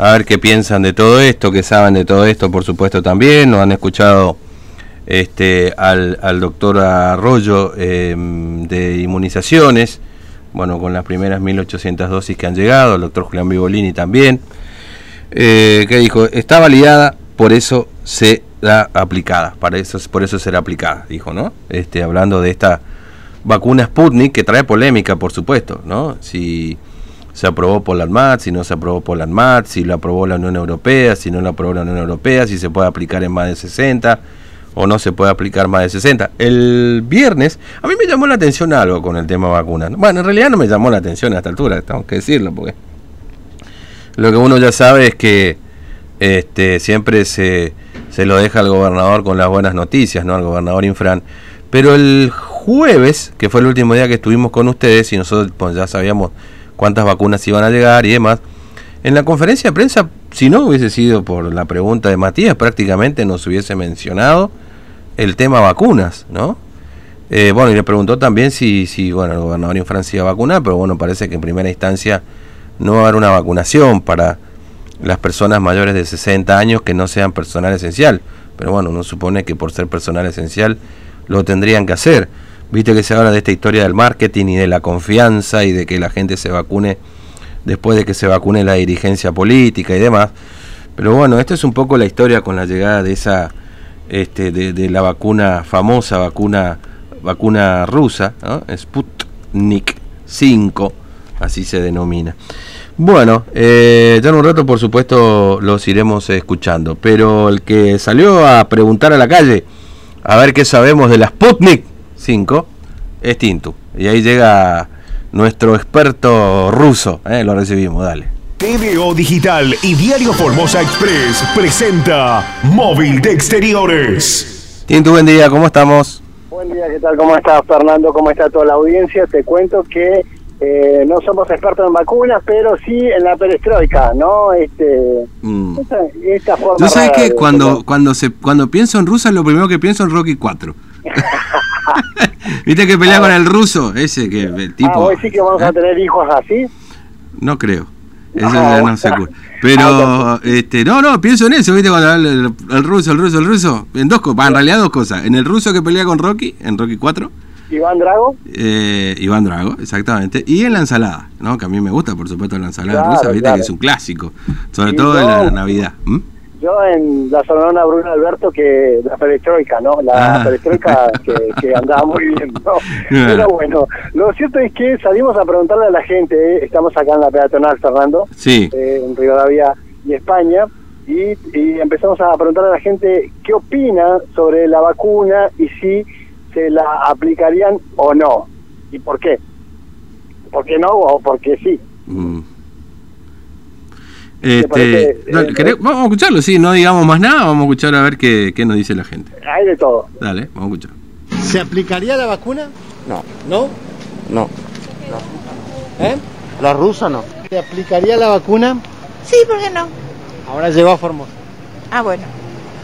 a ver qué piensan de todo esto, qué saben de todo esto, por supuesto también. Nos han escuchado este, al, al doctor Arroyo em, de inmunizaciones, bueno, con las primeras 1800 dosis que han llegado, el doctor Julián Vivolini también, eh, que dijo, está validada, por eso se da aplicada, para eso, por eso será aplicada, dijo, ¿no? Este, hablando de esta vacuna Sputnik, que trae polémica, por supuesto, ¿no? Si se aprobó por la ANMAT, si no se aprobó por la ANMAT, si lo aprobó la Unión Europea, si no lo aprobó la Unión Europea, si se puede aplicar en más de 60 o no se puede aplicar más de 60. El viernes, a mí me llamó la atención algo con el tema vacunas. Bueno, en realidad no me llamó la atención a esta altura, tengo que decirlo, porque lo que uno ya sabe es que este, siempre se, se lo deja al gobernador con las buenas noticias, ¿no? Al gobernador Infran. Pero el jueves, que fue el último día que estuvimos con ustedes y nosotros pues, ya sabíamos cuántas vacunas iban a llegar y demás, en la conferencia de prensa, si no hubiese sido por la pregunta de Matías, prácticamente nos hubiese mencionado el tema vacunas, ¿no? Eh, bueno, y le preguntó también si, si bueno, el gobernador en Francia iba a vacunar, pero bueno, parece que en primera instancia no va a haber una vacunación para las personas mayores de 60 años que no sean personal esencial. Pero bueno, uno supone que por ser personal esencial lo tendrían que hacer. Viste que se habla de esta historia del marketing y de la confianza y de que la gente se vacune después de que se vacune la dirigencia política y demás. Pero bueno, esta es un poco la historia con la llegada de esa, este, de, la vacuna famosa, vacuna, vacuna rusa, Sputnik 5, así se denomina. Bueno, eh, ya en un rato por supuesto los iremos escuchando, pero el que salió a preguntar a la calle a ver qué sabemos de la Sputnik 5 es Tintu. Y ahí llega nuestro experto ruso, eh, lo recibimos, dale. TVO Digital y Diario Formosa Express presenta Móvil de Exteriores. Tintu, buen día, ¿cómo estamos? Buen día, ¿qué tal? ¿Cómo estás, Fernando? ¿Cómo está toda la audiencia? Te cuento que eh, no somos expertos en vacunas, pero sí en la perestroika, ¿no? Este, mm. esta, forma ¿Tú sabes que cuando, cuando, se, cuando pienso en Rusia, lo primero que pienso en Rocky 4? ¿Viste que pelea ah. con el ruso? Ese que el tipo. Ah, ¿vos decís que vamos a ¿eh? tener hijos así? No creo. Eso ah, ya no se ocurre. Pero, ah, este, no, no, pienso en eso, ¿viste? Cuando el, el, el, ruso, el ruso, el ruso. En dos cosas, en realidad dos cosas. En el ruso que pelea con Rocky, en Rocky 4 Iván Drago. Eh, Iván Drago, exactamente. Y en la ensalada, ¿no? Que a mí me gusta, por supuesto, la ensalada rusa, viste que es un clásico. Sobre todo en la Navidad. Yo en la sonora Bruno Alberto, que la perestroika, ¿no? La ah. perestroika que, andaba muy bien, ¿no? Pero bueno, lo cierto es que salimos a preguntarle a la gente, ¿eh? estamos acá en la peatonal, Fernando, sí. eh, en Rivadavia y España, y, y empezamos a preguntarle a la gente qué opina sobre la vacuna y si se la aplicarían o no. ¿Y por qué? ¿Por qué no o por qué sí? Mm. Este, eh, vamos a escucharlo, sí, no digamos más nada, vamos a escuchar a ver qué, qué nos dice la gente. Hay de todo. Dale, vamos a escuchar. ¿Se aplicaría la vacuna? No. ¿No? No. ¿Eh? La rusa no. ¿Se aplicaría la vacuna? Sí, ¿por qué no? Ahora llegó a Formosa. Ah, bueno.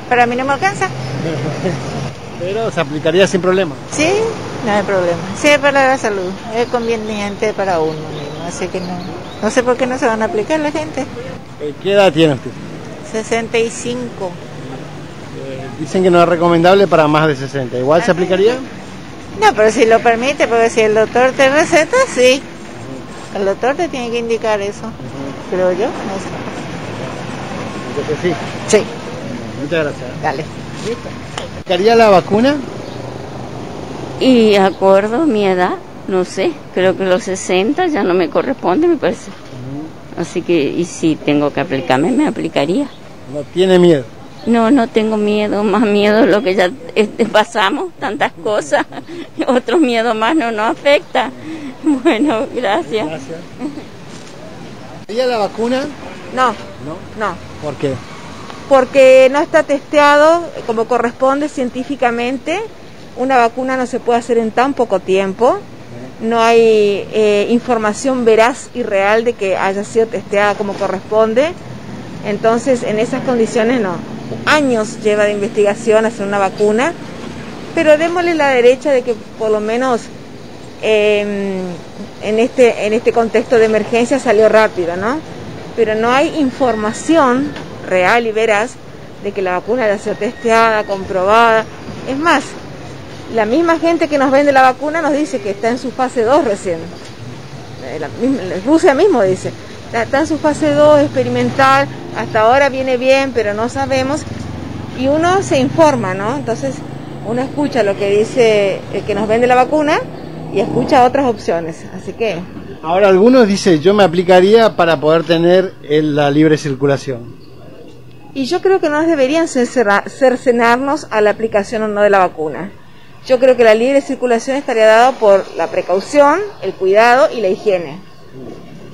Para mí no me alcanza. Pero se aplicaría sin problema. Sí, no hay problema. Sí, es para la salud. Es conveniente para uno mismo. Así que no. No sé por qué no se van a aplicar la gente. Eh, ¿Qué edad tiene usted? 65. Eh, dicen que no es recomendable para más de 60. ¿Igual se aplicaría? No, pero si lo permite, porque si el doctor te receta, sí. El doctor te tiene que indicar eso. Creo yo, no sé. Entonces sí. Sí. Muchas gracias. Dale. ¿Quería la vacuna? Y acuerdo mi edad, no sé, creo que los 60 ya no me corresponde, me parece. Así que, y si tengo que aplicarme, me aplicaría. ¿No tiene miedo? No, no tengo miedo, más miedo lo que ya este, pasamos, tantas cosas. Otros miedos más no nos afecta. Bueno, gracias. Gracias. ¿Quería la vacuna? No. ¿No? No. ¿Por qué? porque no está testeado como corresponde científicamente. Una vacuna no se puede hacer en tan poco tiempo. No hay eh, información veraz y real de que haya sido testeada como corresponde. Entonces, en esas condiciones no. Años lleva de investigación hacer una vacuna, pero démosle la derecha de que por lo menos em, en, este, en este contexto de emergencia salió rápido, ¿no? pero no hay información real y veraz de que la vacuna ha sido testeada, comprobada. Es más, la misma gente que nos vende la vacuna nos dice que está en su fase 2 recién. Eh, la misma- Rusia mismo dice, está en su fase 2 experimental, hasta ahora viene bien, pero no sabemos. Y uno se informa, ¿no? Entonces uno escucha lo que dice el que nos vende la vacuna y escucha otras opciones. Así que Ahora algunos dicen, yo me aplicaría para poder tener el- la libre circulación. Y yo creo que no deberían cercena- cercenarnos a la aplicación o no de la vacuna. Yo creo que la libre circulación estaría dada por la precaución, el cuidado y la higiene.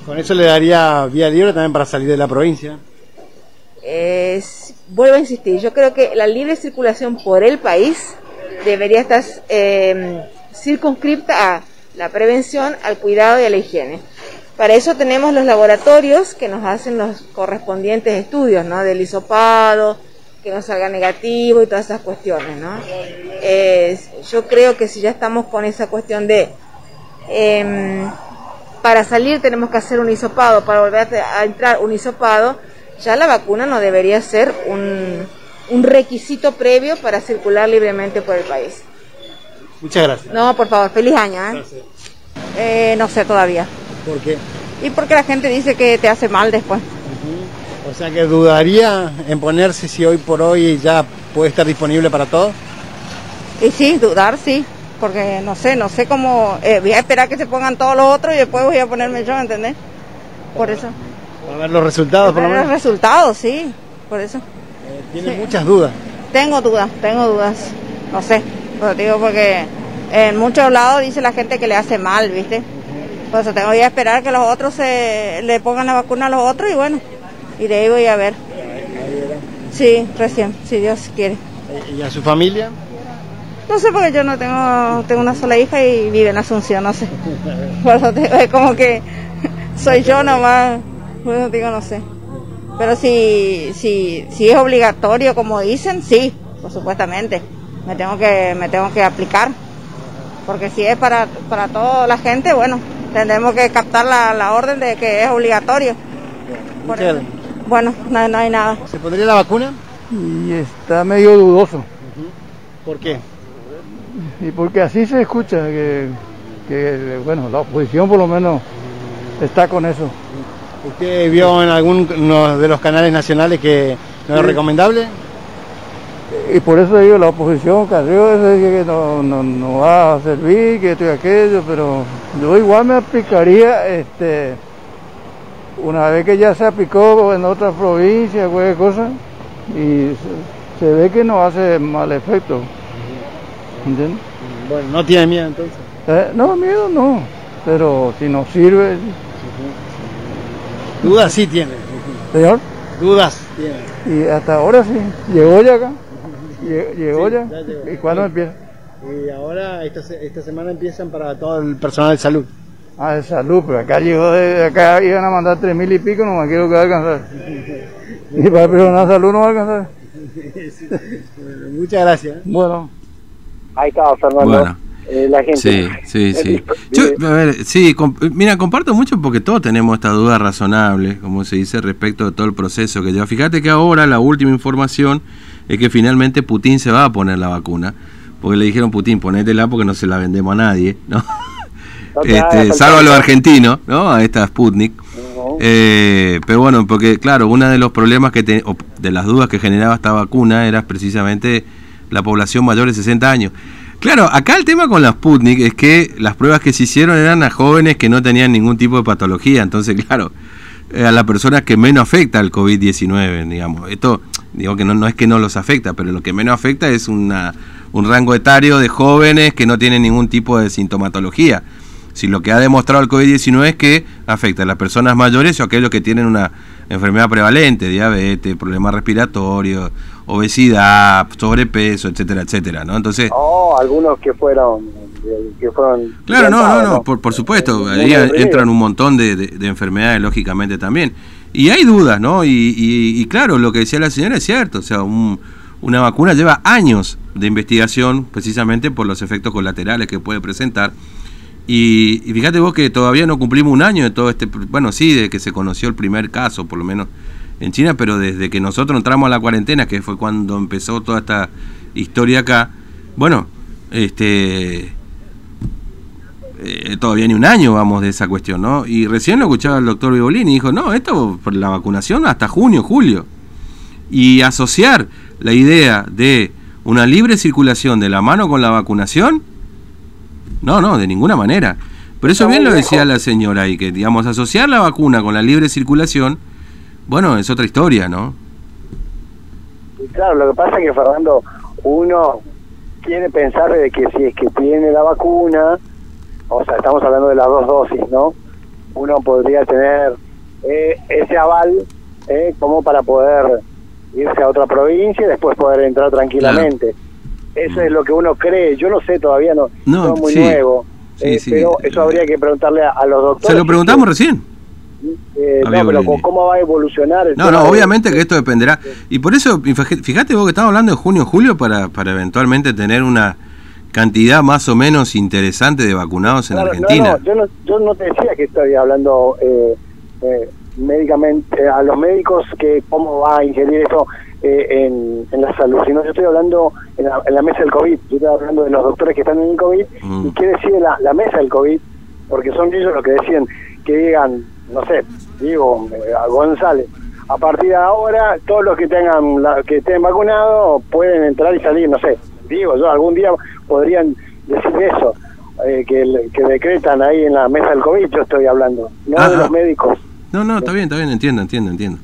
Con eso le daría vía libre también para salir de la provincia. Es- vuelvo a insistir, yo creo que la libre circulación por el país debería estar eh, circunscripta a la prevención, al cuidado y a la higiene. Para eso tenemos los laboratorios que nos hacen los correspondientes estudios, ¿no? Del hisopado, que no salga negativo y todas esas cuestiones, ¿no? Es- yo creo que si ya estamos con esa cuestión de em, para salir tenemos que hacer un hisopado, para volver a a entrar un hisopado, ya la vacuna no debería ser un, un requisito previo para circular libremente por el país. Muchas gracias. No, por favor, feliz año. ¿eh? Eh, no sé todavía. ¿Por qué? Y porque la gente dice que te hace mal después. O sea que dudaría en ponerse si hoy por hoy ya puede estar disponible para todos. Y sí, dudar sí, porque no sé, no sé cómo... eh, voy a esperar que se pongan todos los otros y después voy a ponerme yo, ¿entendés? Por eso. Para ver los resultados, por lo Para los menos. resultados, sí, por eso. Tiene muchas dudas. Tengo dudas, tengo dudas. No sé, pero digo porque en muchos lados dice la gente que le hace mal, ¿viste? Por eso tengo que esperar que los otros se le pongan la vacuna a los otros y bueno, y de ahí voy a ver. Sí, recién, si Dios quiere. ¿Y a su familia? No sé porque yo no tengo, tengo una sola hija y vive en Asunción, no sé. Es como que soy yo nomás, bueno, digo, no sé. Pero si, si, si es obligatorio, como dicen, sí, por supuestamente. Me tengo que, me tengo que aplicar. Porque si es para, para toda la gente, bueno, tendremos que captar la, la orden de que es obligatorio. Por. Bueno, no, no hay nada. ¿Se pondría la vacuna? Y está medio dudoso. ¿Por qué? Y porque así se escucha que, que, bueno, la oposición por lo menos está con eso. ¿Usted vio en alguno de los canales nacionales que no es recomendable? Y por eso digo, la oposición, Carrió, ese dice que no, no, no va a servir, que esto y aquello, pero yo igual me aplicaría, este, una vez que ya se aplicó en otras provincias, cualquier cosa, y se, se ve que no hace mal efecto. ¿Entiendes? Bueno, no tiene miedo entonces. Eh, no, miedo no, pero si nos sirve, Dudas sí tiene. señor. Dudas tiene. Y hasta ahora sí, llegó ya acá. Lle- Llegó Sí, ya. ya llegó. ¿Y cuándo empieza? Y ahora esta, esta semana empiezan para todo el personal de salud. Ah, de salud, pero acá llegó de acá iban a mandar tres mil y pico, no me quiero que va a alcanzar. Y para el personal de salud no va a alcanzar. Muchas gracias. Bueno. Ahí estaba Fernando. Bueno. Eh, la gente. Sí, sí, sí. Eh, Yo, a ver, sí, mira, comparto mucho porque todos tenemos esta duda razonable, como se dice, respecto de todo el proceso que lleva. Fíjate que ahora la última información es que finalmente Putin se va a poner la vacuna, porque le dijeron Putin, ponétela porque no se la vendemos a nadie, ¿no? Este, salvo a los argentinos, ¿no? A esta Sputnik. Eh, pero bueno, porque claro, uno de los problemas que te- o de las dudas que generaba esta vacuna era precisamente la población mayor de 60 años. Claro, acá el tema con la Sputnik es que las pruebas que se hicieron eran a jóvenes que no tenían ningún tipo de patología, entonces claro, eh, a las personas que menos afecta el COVID-19, digamos. Esto, digo que no, no es que no los afecta, pero lo que menos afecta es una, un rango etario de jóvenes que no tienen ningún tipo de sintomatología. Si lo que ha demostrado el COVID-19 es que afecta a las personas mayores o aquellos que tienen una enfermedad prevalente, diabetes, problemas respiratorios, obesidad, sobrepeso, etcétera, etcétera, ¿no? Entonces, Oh, algunos que fueron. eh, Que fueron Claro, no, no, no, por, por supuesto, Muy ahí entran un montón de, de- de enfermedades, lógicamente también. Y hay dudas, ¿no? Y, y- y claro, lo que decía la señora es cierto, o sea, un- una vacuna lleva años de investigación precisamente por los efectos colaterales que puede presentar. Y, y fíjate vos que todavía no cumplimos un año de todo este, bueno, sí, de que se conoció el primer caso, por lo menos en China, pero desde que nosotros entramos a la cuarentena, que fue cuando empezó toda esta historia acá, bueno, este eh, todavía ni un año vamos de esa cuestión, ¿no? Y recién lo escuchaba el doctor Violini y dijo, no, esto por la vacunación hasta junio, julio. Y asociar la idea de una libre circulación de la mano con la vacunación, no, no, de ninguna manera. Pero eso bien lo decía la señora ahí, que digamos, asociar la vacuna con la libre circulación, bueno, es otra historia, ¿no? Y claro, lo que pasa es que Fernando, uno quiere pensar de que si es que tiene la vacuna, o sea, estamos hablando de las dos dosis, ¿no? Uno podría tener eh, ese aval eh, como para poder irse a otra provincia y después poder entrar tranquilamente. Eso es lo que uno cree. Yo no sé todavía, no, No, soy muy sí. nuevo. Sí, eh, sí. Pero eso habría que preguntarle a, a los doctores. Se lo preguntamos recién. Eh, no, pero. ¿cómo- ¿cómo va a evolucionar? el No, no, de- obviamente que esto dependerá. Y por eso, fíjate fíjate vos que estamos hablando de junio, julio para, para eventualmente tener una cantidad más o menos interesante de vacunados en Claro, Argentina. No, no, yo, no, yo no te decía que estoy hablando eh, eh, médicamente a los médicos que cómo va a ingerir eso eh, en, en la salud, sino yo estoy hablando en la, en la mesa del COVID, yo estoy hablando de los doctores que están en el COVID Mm. y qué decide la, la mesa del COVID, porque son ellos los que deciden que digan, no sé, digo, eh, a González, a partir de ahora todos los que tengan la- que estén vacunados pueden entrar y salir, no sé, digo, yo algún día podrían decir eso. eh, que, que decretan ahí en la mesa del COVID, yo estoy hablando, no de los médicos. No, no, está bien, está bien, entiendo, entiendo, entiendo.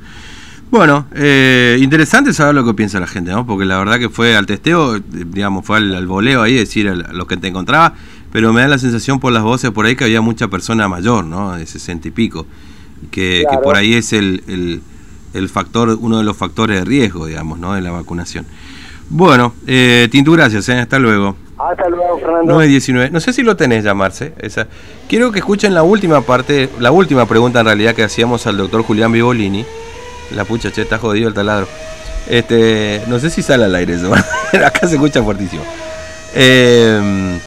Bueno, eh, interesante saber lo que piensa la gente, ¿no? Porque la verdad que fue al testeo, digamos, fue al, al voleo ahí, decir a los que te encontraba, pero me da la sensación por las voces por ahí que había mucha persona mayor, ¿no? De sesenta y pico, que, Claro. que por ahí es el, el, el factor, uno de los factores de riesgo, digamos, ¿no? De la vacunación. Bueno, eh, Tintu, gracias, ¿eh? hasta luego. Hasta luego, Fernando. 919. No sé si lo tenés llamarse. Esa. Quiero que escuchen la última parte, la última pregunta en realidad que hacíamos al doctor Julián Vivolini. La pucha, che, está jodido el taladro. Este, no sé si sale al aire eso. Acá se escucha fuertísimo. Eh,